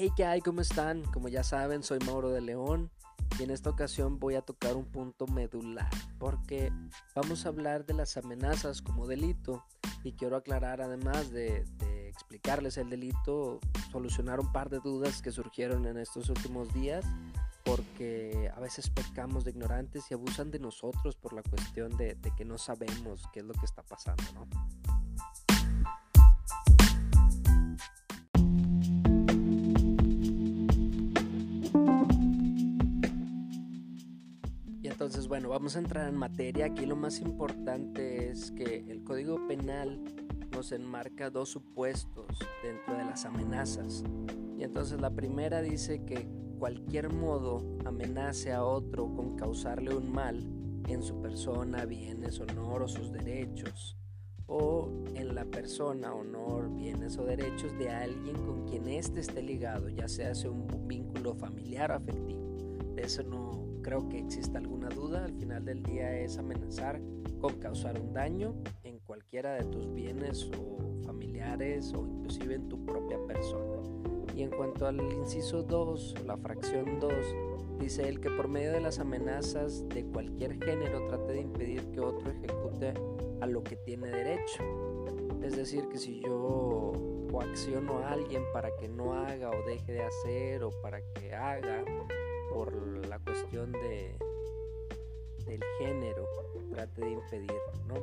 Hey, ¿qué hay? ¿Cómo están? Como ya saben, soy Mauro de León y en esta ocasión voy a tocar un punto medular porque vamos a hablar de las amenazas como delito y quiero aclarar además de, de explicarles el delito, solucionar un par de dudas que surgieron en estos últimos días porque a veces pecamos de ignorantes y abusan de nosotros por la cuestión de, de que no sabemos qué es lo que está pasando, ¿no? Entonces, bueno, vamos a entrar en materia. Aquí lo más importante es que el Código Penal nos enmarca dos supuestos dentro de las amenazas. Y entonces la primera dice que cualquier modo amenace a otro con causarle un mal en su persona, bienes, honor o sus derechos, o en la persona, honor, bienes o derechos de alguien con quien éste esté ligado, ya sea sea un vínculo familiar o afectivo. De eso no, creo que exista alguna duda, al final del día es amenazar con causar un daño en cualquiera de tus bienes o familiares o inclusive en tu propia persona. Y en cuanto al inciso 2, la fracción 2, dice él que por medio de las amenazas de cualquier género trate de impedir que otro ejecute a lo que tiene derecho. Es decir, que si yo coacciono a alguien para que no haga o deje de hacer o para que haga, por la cuestión de, del género trate de impedir, ¿no?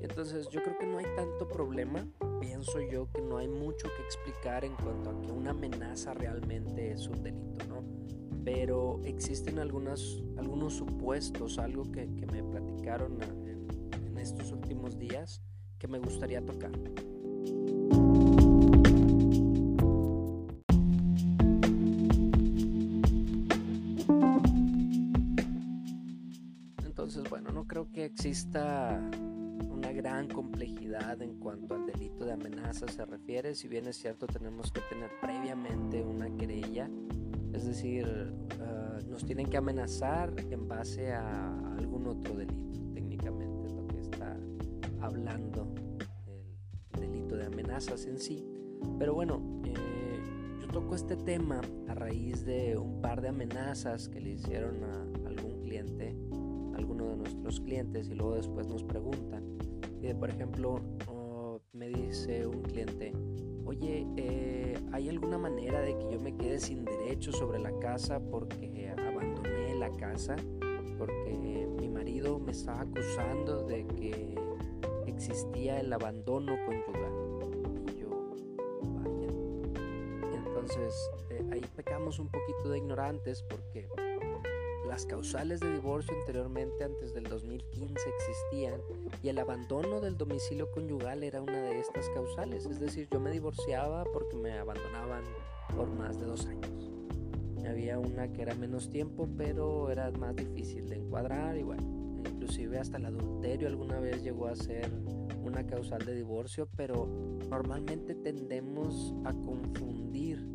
entonces yo creo que no hay tanto problema, pienso yo que no hay mucho que explicar en cuanto a que una amenaza realmente es un delito, ¿no? Pero existen algunas, algunos supuestos, algo que, me platicaron en, en estos últimos días que me gustaría tocar. Entonces, bueno, no creo que exista una gran complejidad en cuanto al delito de amenaza se refiere. Si bien es cierto, tenemos que tener previamente una querella, es decir, ah, nos tienen que amenazar en base a algún otro delito, técnicamente, es lo que está hablando el delito de amenazas en sí. Pero bueno, eh, yo toco este tema a raíz de un par de amenazas que le hicieron a algún cliente de nuestros clientes y luego después nos preguntan. Y por ejemplo, me dice un cliente, oye, eh, ¿hay alguna manera de que yo me quede sin derecho sobre la casa porque abandoné la casa? Porque mi marido me estaba acusando de que existía el abandono conyugal. Y yo, vaya. Entonces, eh, ahí pecamos un poquito de ignorantes porque las causales de divorcio anteriormente, antes del 2015, existían y el abandono del domicilio conyugal era una de estas causales. Es decir, yo me divorciaba porque me abandonaban por más de dos años. Había una que era menos tiempo, pero era más difícil de encuadrar y bueno, inclusive hasta el adulterio alguna vez llegó a ser una causal de divorcio, pero normalmente tendemos a confundir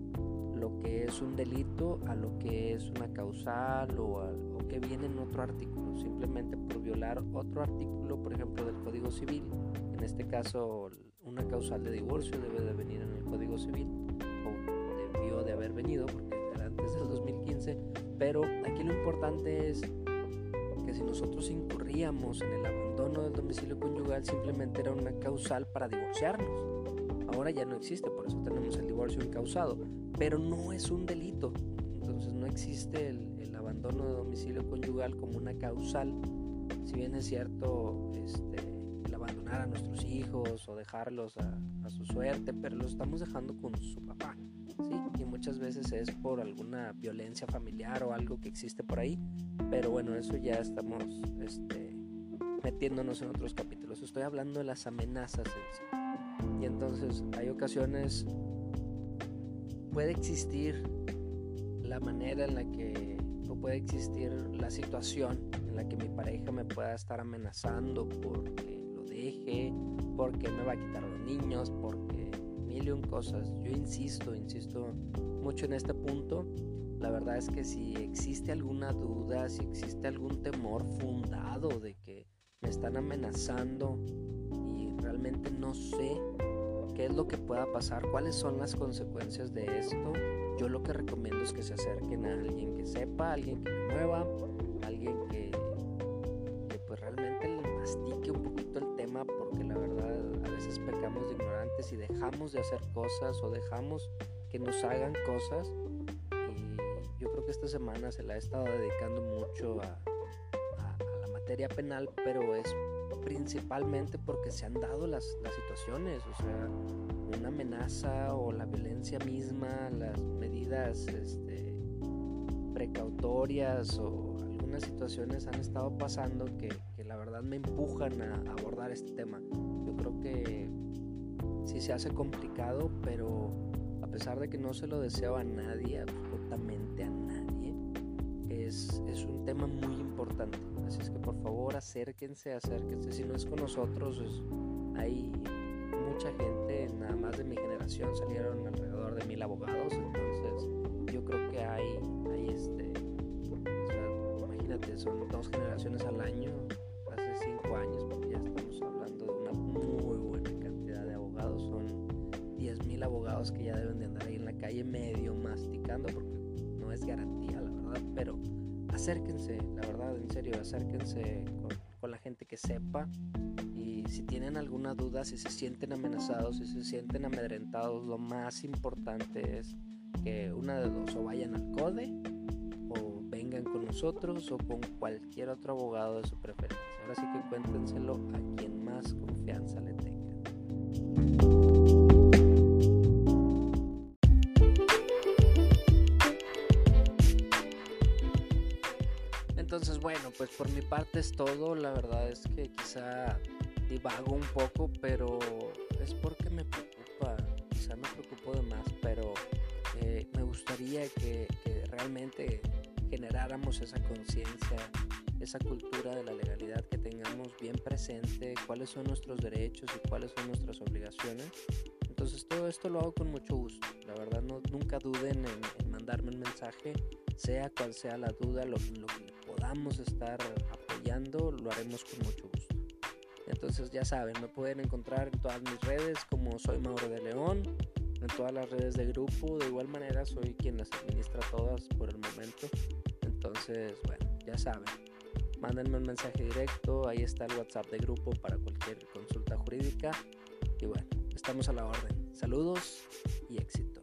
lo que es un delito a lo que es una causal o, que viene en otro artículo, simplemente por violar otro artículo, por ejemplo, del Código Civil. En este caso, una causal de divorcio debe de venir en el Código Civil, o debió de haber venido, porque era antes del 2015, pero aquí lo importante es que si nosotros incurríamos en el abandono del domicilio conyugal, simplemente era una causal para divorciarnos. Ahora ya no existe, por eso tenemos el divorcio incausado pero no es un delito. Entonces no existe el, abandono de domicilio conyugal como una causal. Si bien es cierto este, el abandonar a nuestros hijos o dejarlos a, su suerte, pero los estamos dejando con su papá. Y muchas veces es por alguna violencia familiar o algo que existe por ahí. Pero bueno, eso ya estamos este, metiéndonos en otros capítulos. Estoy hablando de las amenazas. Y entonces hay ocasiones puede existir la manera en la que, o puede existir la situación en la que mi pareja me pueda estar amenazando porque lo deje, porque me va a quitar los niños, porque mil y un cosas. Yo insisto, insisto mucho en este punto. La verdad es que si existe alguna duda, si existe algún temor fundado de que me están amenazando realmente no sé qué es lo que pueda pasar, cuáles son las consecuencias de esto. Yo lo que recomiendo es que se acerquen a alguien que sepa, alguien que mueva, alguien que, que pues realmente le mastique un poquito el tema porque la verdad a veces pecamos de ignorantes y dejamos de hacer cosas o dejamos que nos hagan cosas y yo creo que esta semana se la he estado dedicando mucho a, a la materia penal pero es principalmente porque se han dado las, situaciones, o sea, una amenaza o la violencia misma, las medidas este, precautorias o algunas situaciones han estado pasando que, la verdad me empujan a, abordar este tema. Yo creo que sí se hace complicado, pero a pesar de que no se lo deseo a nadie, absolutamente es, es un tema muy importante. Así es que por favor acérquense, acérquense. Si no es con nosotros, hay mucha gente, nada más de mi generación, salieron alrededor de mil abogados. Entonces yo creo que hay, hay este, imagínate, son dos generaciones al año, hace cinco años, porque ya estamos hablando de una muy buena cantidad de abogados. Son diez mil abogados que ya deben de andar ahí en la calle medio masticando, porque acérquense, la verdad, en serio, acérquense con, la gente que sepa y si tienen alguna duda, si se sienten amenazados, si se sienten amedrentados, lo más importante es que una de dos o vayan al CODE o vengan con nosotros o con cualquier otro abogado de su preferencia. Ahora sí que cuéntenselo a quien más confianza le tenga. Entonces, bueno, pues por mi parte es todo. La verdad es que quizá divago un poco, pero es porque me preocupa. Quizá me preocupo de más, pero eh, me gustaría que, realmente generáramos esa conciencia, esa cultura de la legalidad, que tengamos bien presente cuáles son nuestros derechos y cuáles son nuestras obligaciones. Entonces todo esto lo hago con mucho gusto. La verdad, no, nunca duden en, mandarme un mensaje, sea cual sea la duda, lo, lo que podamos estar apoyando, lo haremos con mucho gusto. Entonces ya saben, me pueden encontrar en todas mis redes como soy Mauro de León, en todas las redes de grupo, de igual manera soy quien las administra todas por el momento. Entonces, bueno, ya saben, mándenme un mensaje directo, ahí está el WhatsApp de grupo para cualquier consulta jurídica. Y bueno, estamos a la orden. Saludos y éxito.